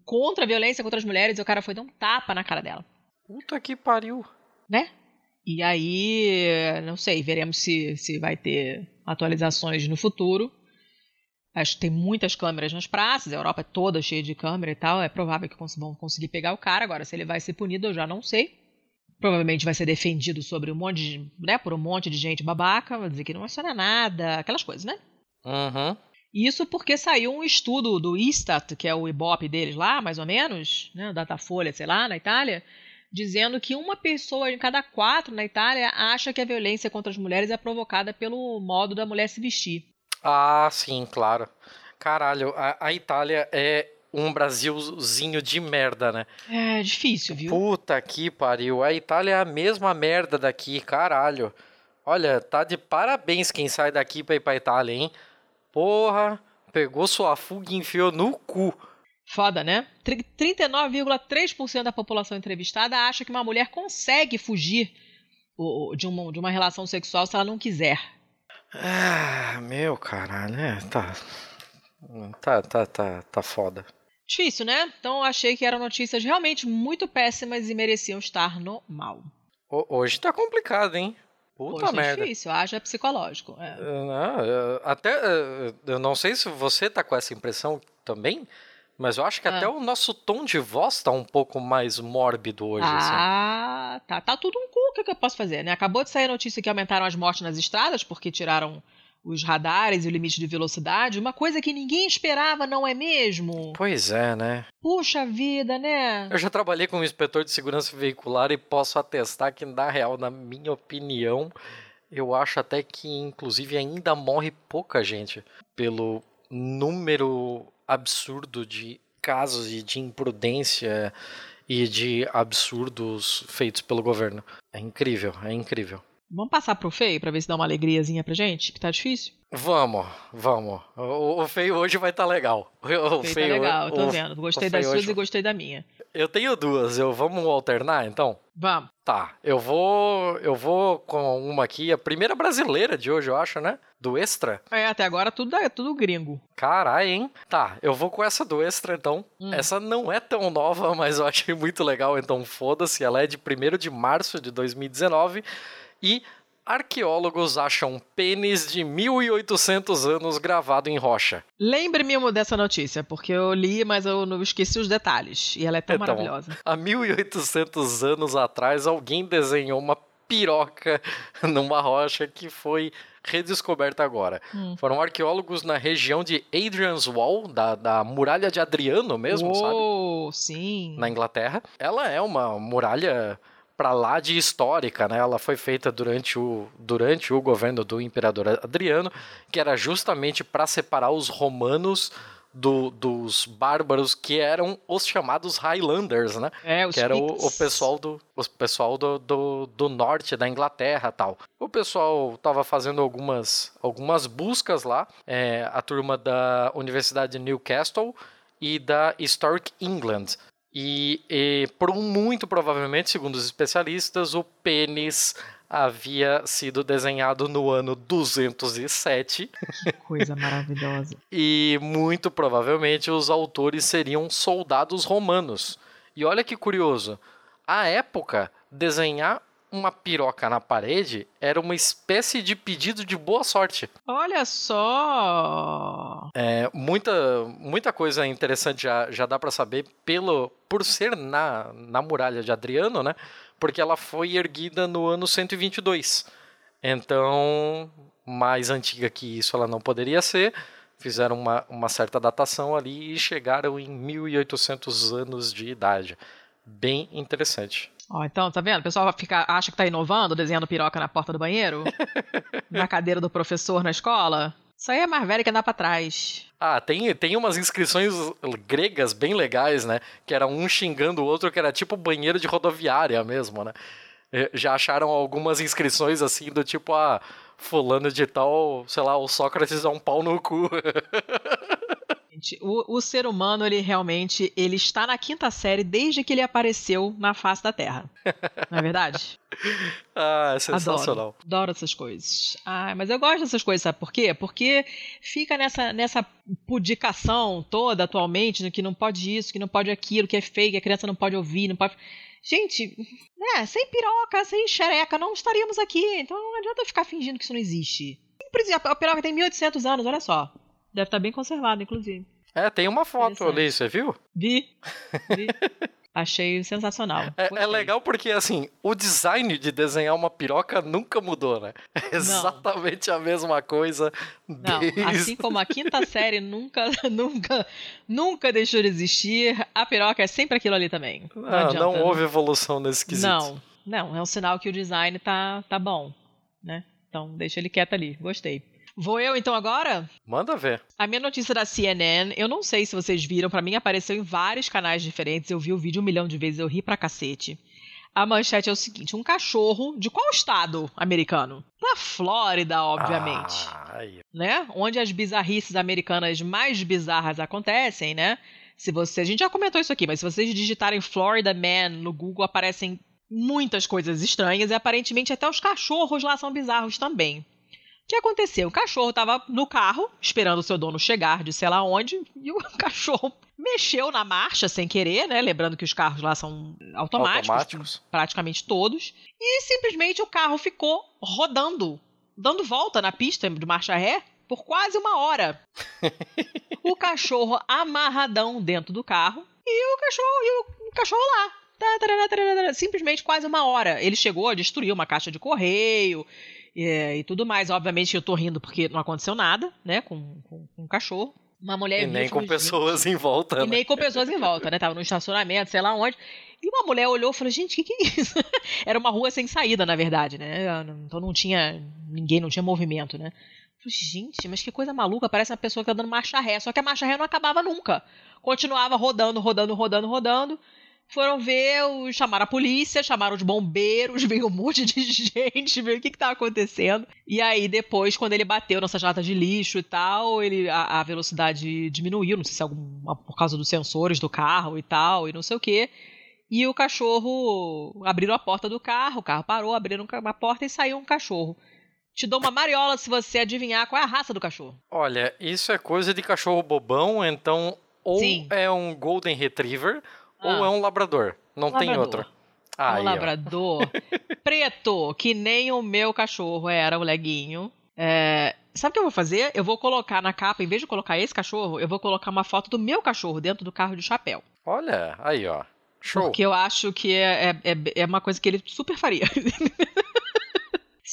contra a violência contra as mulheres e o cara foi dar um tapa na cara dela. Puta que pariu. Né? E aí, não sei, veremos se, se vai ter atualizações no futuro. Acho que tem muitas câmeras nas praças, a Europa é toda cheia de câmera e tal. É provável que vão conseguir pegar o cara. Agora, se ele vai ser punido, eu já não sei. Provavelmente vai ser defendido sobre um monte de, né, por um monte de gente babaca, vai dizer que não é nada, aquelas coisas, né? Uhum. Isso porque saiu um estudo do Istat, que é o Ibope deles lá, mais ou menos, né, Datafolha, sei lá, na Itália, dizendo que uma pessoa em cada quatro na Itália acha que a violência contra as mulheres é provocada pelo modo da mulher se vestir. Ah, sim, claro. Caralho, a, a Itália é um Brasilzinho de merda, né? É difícil, viu? Puta que pariu. A Itália é a mesma merda daqui, caralho. Olha, tá de parabéns quem sai daqui pra ir pra Itália, hein? Porra, pegou sua fuga e enfiou no cu. Foda, né? 39,3% da população entrevistada acha que uma mulher consegue fugir de uma, de uma relação sexual se ela não quiser. Ah, meu caralho, né? Tá. Tá, tá, tá, tá foda. Difícil, né? Então achei que eram notícias realmente muito péssimas e mereciam estar no mal. Hoje tá complicado, hein? Puta Hoje merda. é difícil, haja psicológico. É. Não, até, eu não sei se você tá com essa impressão também, mas eu acho que ah. até o nosso tom de voz tá um pouco mais mórbido hoje. Assim. Ah, assim. tá. Tá tudo um cu. O que, que eu posso fazer, né? Acabou de sair a notícia que aumentaram as mortes nas estradas porque tiraram os radares e o limite de velocidade, uma coisa que ninguém esperava, não é mesmo? Pois é, né? Puxa vida, né? Eu já trabalhei como inspetor de segurança veicular e posso atestar que, na real, na minha opinião, eu acho até que, inclusive, ainda morre pouca gente pelo número absurdo de casos e de imprudência e de absurdos feitos pelo governo. É incrível, é incrível. Vamos passar pro feio pra ver se dá uma alegriazinha pra gente, que tá difícil? Vamos, vamos. O, o feio hoje vai estar tá legal. O, feio, feio tá legal, tô o, vendo. Gostei das suas hoje... e gostei da minha. Eu tenho duas, eu vamos alternar então? Vamos. Tá, eu vou, eu vou com uma aqui, a primeira brasileira de hoje, eu acho, né? Do Extra. É, até agora tudo é tudo gringo. Caralho, hein? Tá, eu vou com essa do Extra então. Hum. Essa não é tão nova, mas eu achei muito legal, então foda-se. Ela é de 1 de março de 2019 e arqueólogos acham pênis de 1800 anos gravado em rocha. Lembre-me dessa notícia, porque eu li, mas eu não esqueci os detalhes. E ela é tão então, maravilhosa. Há 1800 anos atrás, alguém desenhou uma piroca numa rocha que foi redescoberta agora. Hum. Foram arqueólogos na região de Adrian's Wall, da, da muralha de Adriano mesmo, Uou, sabe? sim. Na Inglaterra. Ela é uma muralha para lá de histórica, né? Ela foi feita durante o, durante o governo do imperador Adriano, que era justamente para separar os romanos do, dos bárbaros que eram os chamados Highlanders, né? É, os que era o, o, pessoal, do, o pessoal do, do, do, norte da Inglaterra tal. O pessoal estava fazendo algumas, algumas buscas lá, é, a turma da Universidade de Newcastle e da Historic England. E, e por muito provavelmente, segundo os especialistas, o pênis havia sido desenhado no ano 207. Que coisa maravilhosa. e muito provavelmente os autores seriam soldados romanos. E olha que curioso, à época, desenhar uma piroca na parede era uma espécie de pedido de boa sorte. Olha só! É, muita, muita coisa interessante já, já dá para saber pelo por ser na, na muralha de Adriano, né? Porque ela foi erguida no ano 122. Então, mais antiga que isso ela não poderia ser. Fizeram uma, uma certa datação ali e chegaram em 1800 anos de idade. Bem interessante. Ó, então, tá vendo? O pessoal fica, acha que tá inovando, desenhando piroca na porta do banheiro? na cadeira do professor na escola? Isso aí é mais velho que andar pra trás. Ah, tem, tem umas inscrições gregas bem legais, né? Que era um xingando o outro, que era tipo banheiro de rodoviária mesmo, né? Eh, já acharam algumas inscrições assim do tipo, ah, fulano de tal, sei lá, o Sócrates é um pau no cu. O, o, ser humano, ele realmente, ele está na quinta série desde que ele apareceu na face da Terra. Não é verdade? ah, é sensacional. Adoro, adoro essas coisas. Ah, mas eu gosto dessas coisas, sabe por quê? Porque fica nessa, nessa pudicação toda atualmente, né, que não pode isso, que não pode aquilo, que é feio, que a criança não pode ouvir, não pode... Gente, né, sem piroca, sem xereca, não estaríamos aqui. Então não adianta ficar fingindo que isso não existe. A piroca tem 1800 anos, olha só. Deve estar tá bem conservado, inclusive. É, tem uma foto ali, você viu? Vi. Vi. Achei sensacional. É, é, legal porque, assim, o design de desenhar uma piroca nunca mudou, né? É exatamente a mesma coisa. Não, desde... assim como a quinta série nunca, nunca, nunca deixou de existir, a piroca é sempre aquilo ali também. Não, adianta, não houve evolução nesse quesito. Não, não, é um sinal que o design tá, tá bom, né? Então, deixa ele quieto ali. Gostei. Vou eu então agora? Manda ver. A minha notícia da CNN, eu não sei se vocês viram, para mim apareceu em vários canais diferentes. Eu vi o vídeo um milhão de vezes, eu ri pra cacete. A manchete é o seguinte: um cachorro de qual estado americano? Da Flórida, obviamente. Ah. Né? Onde as bizarrices americanas mais bizarras acontecem, né? Se você, a gente já comentou isso aqui, mas se vocês digitarem Florida Man no Google aparecem muitas coisas estranhas e aparentemente até os cachorros lá são bizarros também. O que aconteceu? O cachorro estava no carro, esperando o seu dono chegar de sei lá onde, e o cachorro mexeu na marcha sem querer, né? Lembrando que os carros lá são automáticos, Automáticos. praticamente todos, e simplesmente o carro ficou rodando, dando volta na pista de marcha ré por quase uma hora. o cachorro amarradão dentro do carro e o cachorro e o cachorro lá. Simplesmente quase uma hora. Ele chegou a destruir uma caixa de correio é, e tudo mais. Obviamente eu tô rindo porque não aconteceu nada, né, com, com, com o cachorro. Uma mulher E nem com pessoas em volta. e né? nem com pessoas em volta, né? Tava no estacionamento, sei lá onde. E uma mulher olhou e falou: gente, o que, que é isso? Era uma rua sem saída, na verdade, né? Então não tinha ninguém, não tinha movimento, né? Falei, gente, mas que coisa maluca, parece uma pessoa que tá dando marcha ré. Só que a marcha ré não acabava nunca. Continuava rodando, rodando, rodando, rodando. Foram ver, o- chamaram a polícia, chamaram os bombeiros, veio um monte de gente, ver o que que tava acontecendo. E aí, depois, quando ele bateu nessa jata de lixo e tal, ele, a, a velocidade diminuiu, não sei se é alguma, por causa dos sensores do carro e tal, e não sei o quê. E o cachorro abriram a porta do carro, o carro parou, abriram uma porta e saiu um cachorro. Te dou uma mariola se você adivinhar qual é a raça do cachorro. Olha, isso é coisa de cachorro bobão, então ou Sim. é um Golden Retriever ou Ah. é um Labrador. Não tem Labrador. outra. um Aí, labrador preto, que nem o meu cachorro era, o leguinho. É, Sabe o que eu vou fazer? Eu vou colocar na capa, em vez de colocar esse cachorro, eu vou colocar uma foto do meu cachorro dentro do carro de chapéu. Olha, aí, ó. Show. Porque eu acho que é, é, é- é uma coisa que ele super faria.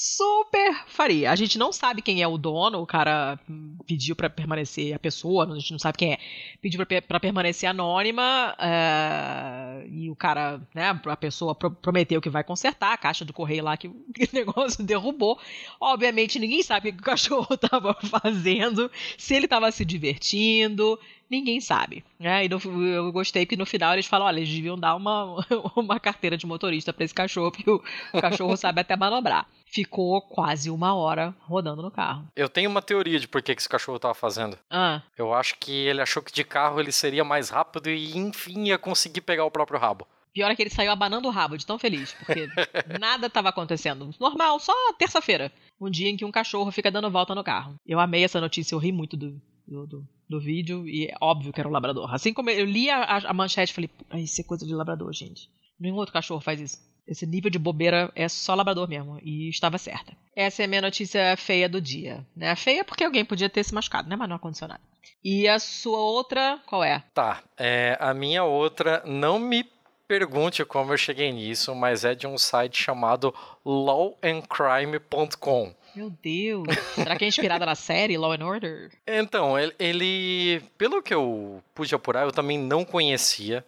super faria. A gente não sabe quem é o dono, o cara pediu pra permanecer, a pessoa, a gente não sabe quem é, pediu pra permanecer anônima, é, e o cara, né, a pessoa pro- prometeu que vai consertar a caixa do correio lá que o negócio derrubou. Obviamente ninguém sabe o que o cachorro tava fazendo, se ele tava se divertindo, ninguém sabe. Né? E no- eu gostei que no final eles falam, olha, eles deviam dar uma, uma carteira de motorista pra esse cachorro, porque o, o cachorro sabe até manobrar. Ficou quase uma hora rodando no carro. Eu tenho uma teoria de por que esse cachorro tava fazendo. Ah, Eu acho que ele achou que de carro ele seria mais rápido e enfim ia conseguir pegar o próprio rabo. pior é que ele saiu abanando o rabo de tão feliz, porque nada estava acontecendo. Normal, só terça-feira. Um dia em que um cachorro fica dando volta no carro. Eu amei essa notícia, eu ri muito do, do, do, do vídeo e é óbvio que era um labrador. Assim como eu li a, a- manchete e falei, "Pô, isso é coisa de labrador, gente. Nenhum outro cachorro faz isso. Esse nível de bobeira é só labrador mesmo. E estava certa. Essa é a minha notícia feia do dia. Né? Feia porque alguém podia ter se machucado, né? Mas não aconteceu nada. E a sua outra, qual é? Tá, é, a minha outra, não me pergunte como eu cheguei nisso, mas é de um site chamado lawandcrime.com. Meu Deus. Será que é inspirada na série Law and Order? Então, ele, ele- pelo que eu pude apurar, eu também não conhecia,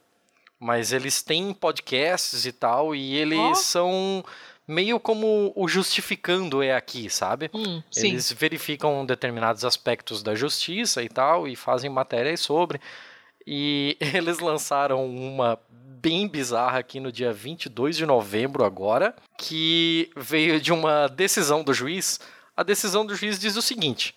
mas eles têm podcasts e tal, e eles Ó. são meio como o justificando é aqui, sabe? Hum. Eles verificam determinados aspectos da justiça e tal, e fazem matérias sobre. E eles lançaram uma bem bizarra aqui no dia 22 de novembro agora, que veio de uma decisão do juiz. A decisão do juiz diz o seguinte: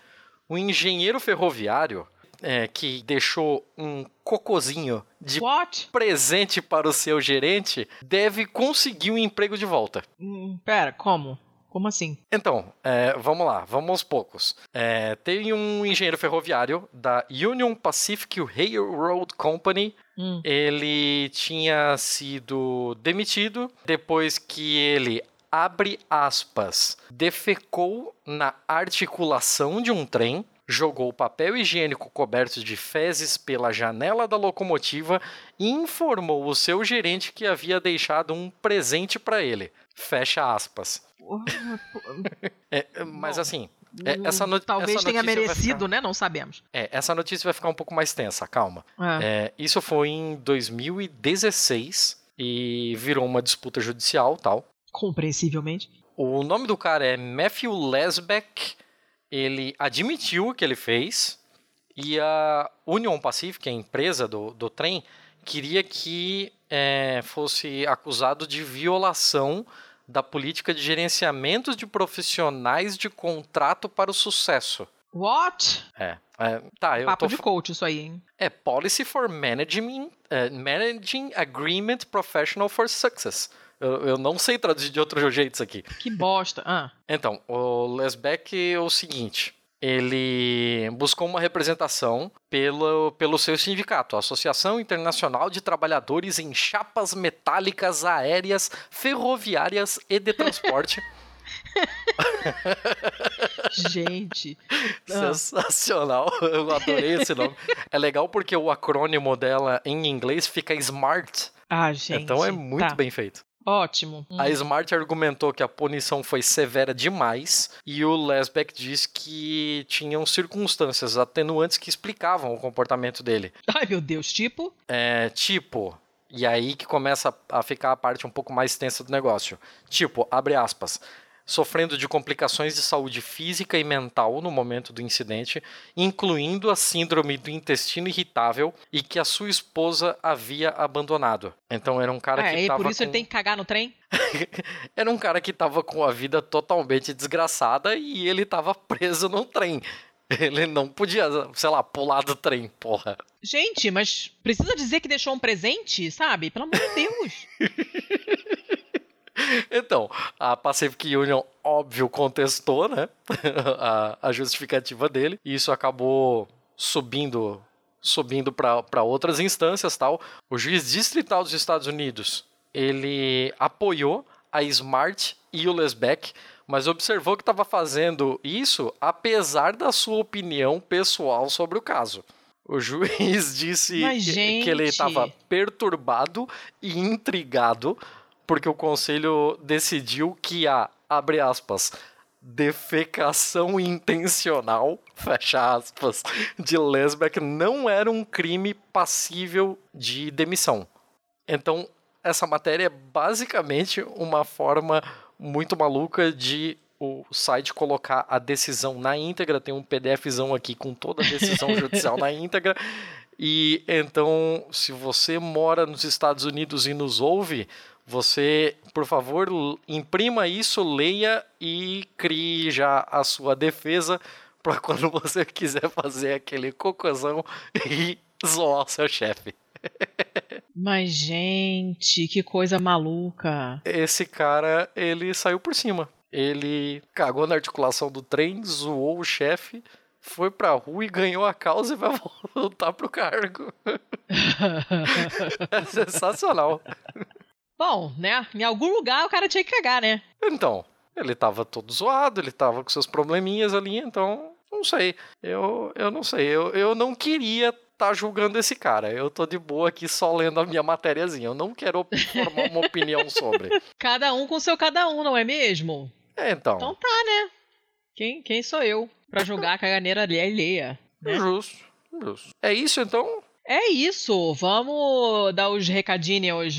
o engenheiro ferroviário é, que deixou um cocozinho de What? presente para o seu gerente deve conseguir um emprego de volta. Hum, pera, como? Como assim? Então, é, vamos lá, vamos aos poucos. É, tem um engenheiro ferroviário da Union Pacific Railroad Company. Hum. Ele tinha sido demitido depois que ele, abre aspas, defecou na articulação de um trem, jogou papel higiênico coberto de fezes pela janela da locomotiva e informou o seu gerente que havia deixado um presente para ele. Fecha aspas. É, mas Bom, assim, é, essa no- Talvez essa tenha merecido, ficar- né? Não sabemos. é, essa notícia vai ficar um pouco mais tensa, calma. É. É, isso foi em 2016 e virou uma disputa judicial tal. Compreensivelmente. O nome do cara é Matthew Lesbeck. Ele admitiu o que ele fez. E a Union Pacific, a empresa do, do trem, queria que é, fosse acusado de violação da política de gerenciamento de profissionais de contrato para o sucesso. What? É. é tá, eu Papo tô... de coach isso aí, hein? É Policy for Managing, uh, Managing Agreement Professional for Success. Eu, eu, não sei traduzir de outro jeito isso aqui. Que bosta. Ah. Então, o Lesbeck é o seguinte ele buscou uma representação pelo, pelo seu sindicato, a Associação Internacional de Trabalhadores em Chapas Metálicas Aéreas, Ferroviárias e de Transporte. Gente. Sensacional. Eu adorei esse nome. É legal porque o acrônimo dela em inglês fica SMART. Ah, gente. Então é muito tá. bem feito. Ótimo. A Smart argumentou que a punição foi severa demais e o Lesbeck diz que tinham circunstâncias atenuantes que explicavam o comportamento dele. Ai, meu Deus, tipo? É, tipo, e aí que começa a ficar a parte um pouco mais extensa do negócio. Tipo, abre aspas sofrendo de complicações de saúde física e mental no momento do incidente, incluindo a síndrome do intestino irritável e que a sua esposa havia abandonado. Então era um cara é, que e tava por isso com... ele tem que cagar no trem? era um cara que tava com a vida totalmente desgraçada e ele tava preso no trem. Ele não podia, sei lá, pular do trem, porra. Gente, mas precisa dizer que deixou um presente, sabe? Pelo amor de Deus. Então, a Pacific Union, óbvio, contestou, né? a, a justificativa dele. E isso acabou subindo subindo para outras instâncias tal. O juiz distrital dos Estados Unidos, ele apoiou a Smart e o Lesbeck, mas observou que estava fazendo isso apesar da sua opinião pessoal sobre o caso. O juiz disse que, que ele estava perturbado e intrigado porque o conselho decidiu que a, abre aspas, defecação intencional, fecha aspas, de Lesbeck não era um crime passível de demissão. Então, essa matéria é basicamente uma forma muito maluca de o site colocar a decisão na íntegra. Tem um PDFzão aqui com toda a decisão judicial na íntegra. E então, se você mora nos Estados Unidos e nos ouve, você, por favor, imprima isso, leia e crie já a sua defesa para quando você quiser fazer aquele cocôzão e zoar o seu chefe. Mas, gente, que coisa maluca. Esse cara, ele saiu por cima. Ele cagou na articulação do trem, zoou o chefe, foi pra rua e ganhou a causa e vai voltar pro cargo. é sensacional. Bom, né? Em algum lugar o cara tinha que cagar, né? Então, ele tava todo zoado, ele tava com seus probleminhas ali, então, não sei. Eu, eu não sei. Eu, eu não queria tá julgando esse cara. Eu tô de boa aqui só lendo a minha matériazinha. Eu não quero formar uma opinião sobre. Cada um com seu cada um, não é mesmo? É, então. Então tá, né? Quem, quem sou eu pra julgar a caganeira alheia? Né? Justo, justo. É isso então? É isso, vamos dar os recadinhos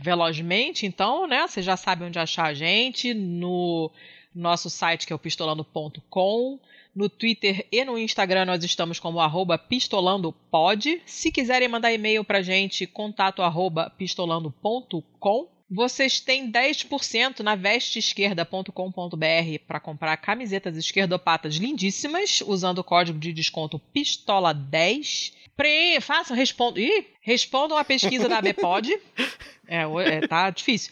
velozmente, então, né? Você já sabe onde achar a gente no nosso site que é o pistolando.com. No Twitter e no Instagram nós estamos como arroba pistolandopod. Se quiserem mandar e-mail pra gente, contato arroba pistolando.com. Vocês têm 10% na vesteesquerda.com.br para comprar camisetas esquerdopatas lindíssimas, usando o código de desconto PISTOLA10. Pre... Façam, respondam. Ih, respondam a pesquisa da ABPOD. É, é, tá difícil.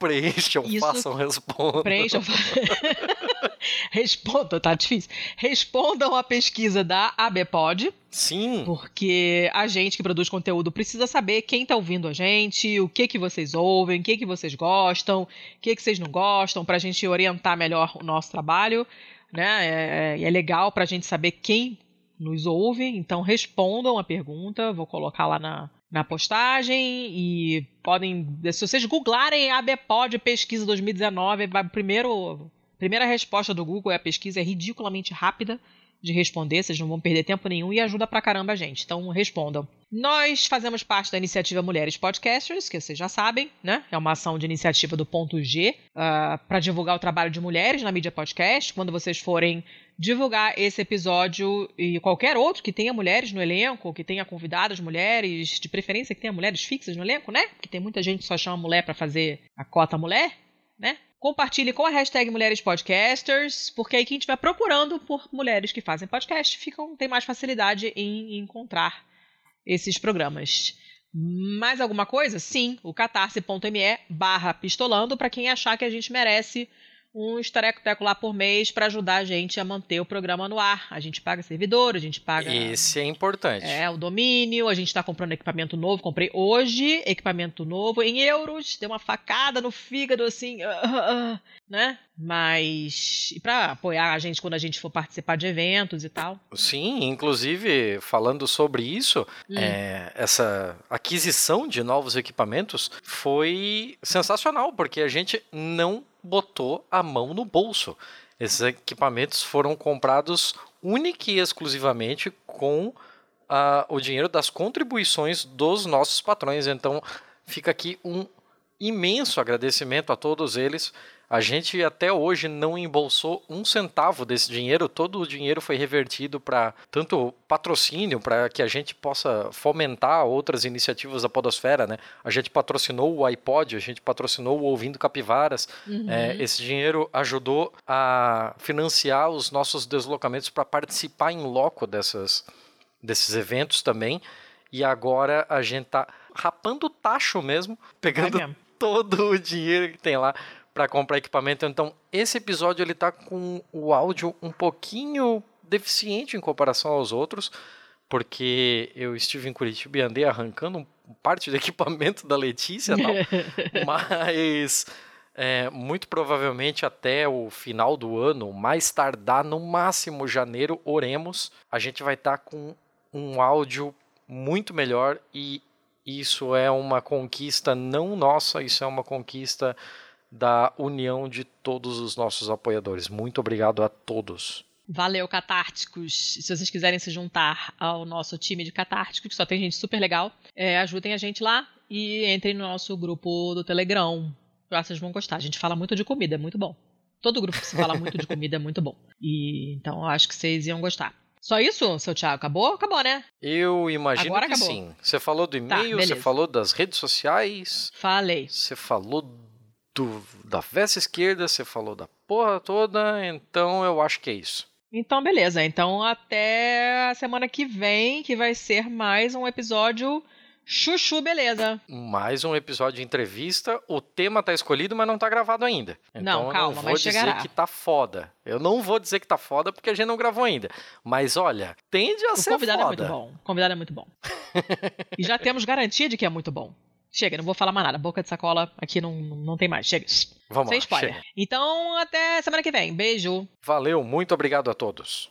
Preencham, Isso, façam, respondam. Preencham, fa... respondam, tá difícil. Respondam a pesquisa da ABPOD. Sim. Porque a gente que produz conteúdo precisa saber quem tá ouvindo a gente, o que que vocês ouvem, o que que vocês gostam, o que que vocês não gostam, pra gente orientar melhor o nosso trabalho. Né? É, é, é legal pra gente saber quem nos ouve, então respondam a pergunta, vou colocar lá na, na postagem e podem, se vocês googlarem ABPOD pesquisa 2019, vai primeiro, primeira resposta do Google é a pesquisa é ridiculamente rápida, de responder, vocês não vão perder tempo nenhum e ajuda pra caramba a gente. Então respondam. Nós fazemos parte da iniciativa Mulheres Podcasters, que vocês já sabem, né? É uma ação de iniciativa do Ponto G uh, ah, para divulgar o trabalho de mulheres na mídia podcast. Quando vocês forem divulgar esse episódio e qualquer outro que tenha mulheres no elenco, que tenha convidadas mulheres, de preferência que tenha mulheres fixas no elenco, né? Porque tem muita gente que só chama mulher para fazer a cota mulher, né? Compartilhe com a hashtag Mulheres Podcasters, porque aí quem estiver procurando por mulheres que fazem podcast ficam, tem mais facilidade em encontrar esses programas. Mais alguma coisa? Sim, o catarse.me barra pistolando para quem achar que a gente merece um estareco-teco lá por mês para ajudar a gente a manter o programa no ar. A gente paga servidor, a gente paga. Esse é importante. É, o domínio, a gente está comprando equipamento novo. Comprei hoje equipamento novo em euros, deu uma facada no fígado assim, uh, uh, né? Mas. E para apoiar a gente quando a gente for participar de eventos e tal. Sim, inclusive, falando sobre isso, hum. é, essa aquisição de novos equipamentos foi sensacional, porque a gente não botou a mão no bolso. Esses equipamentos foram comprados única e exclusivamente com uh, o dinheiro das contribuições dos nossos patrões. Então, fica aqui um imenso agradecimento a todos eles a gente até hoje não embolsou um centavo desse dinheiro, todo o dinheiro foi revertido para tanto patrocínio, para que a gente possa fomentar outras iniciativas da Podosfera. Né? A gente patrocinou o iPod, a gente patrocinou o Ouvindo Capivaras. Uhum. É, esse dinheiro ajudou a financiar os nossos deslocamentos para participar em loco dessas, desses eventos também. E agora a gente está rapando o tacho mesmo, pegando é todo o dinheiro que tem lá para comprar equipamento. Então, esse episódio ele tá com o áudio um pouquinho deficiente em comparação aos outros, porque eu estive em Curitiba e andei arrancando parte do equipamento da Letícia, não. mas é, muito provavelmente até o final do ano, mais tardar no máximo janeiro, oremos, a gente vai estar tá com um áudio muito melhor e isso é uma conquista não nossa, isso é uma conquista da união de todos os nossos apoiadores. Muito obrigado a todos. Valeu, catárticos. Se vocês quiserem se juntar ao nosso time de catárticos, que só tem gente super legal, é, ajudem a gente lá e entrem no nosso grupo do Telegram. Vocês vão gostar. A gente fala muito de comida, é muito bom. Todo grupo que se fala muito de comida é muito bom. E então eu acho que vocês iam gostar. Só isso, seu Thiago? Acabou? Acabou, né? Eu imagino Agora que acabou. sim. Você falou do tá, e-mail, tá, você falou das redes sociais. Falei. Você falou do, da veste esquerda, você falou da porra toda, então eu acho que é isso. Então, beleza. Então, até a semana que vem, que vai ser mais um episódio Chuchu, beleza. Mais um episódio de entrevista. O tema tá escolhido, mas não tá gravado ainda. Então não, calma, eu não vou dizer chegará. que tá foda. Eu não vou dizer que tá foda porque a gente não gravou ainda. Mas olha, tende a o ser foda. O convidado é muito bom. O convidado é muito bom. e já temos garantia de que é muito bom. Chega, não vou falar mais nada. Boca de sacola aqui não, não tem mais. Chega. Vamos Sem lá, spoiler. Chega. Então, até semana que vem. Beijo. Valeu, muito obrigado a todos.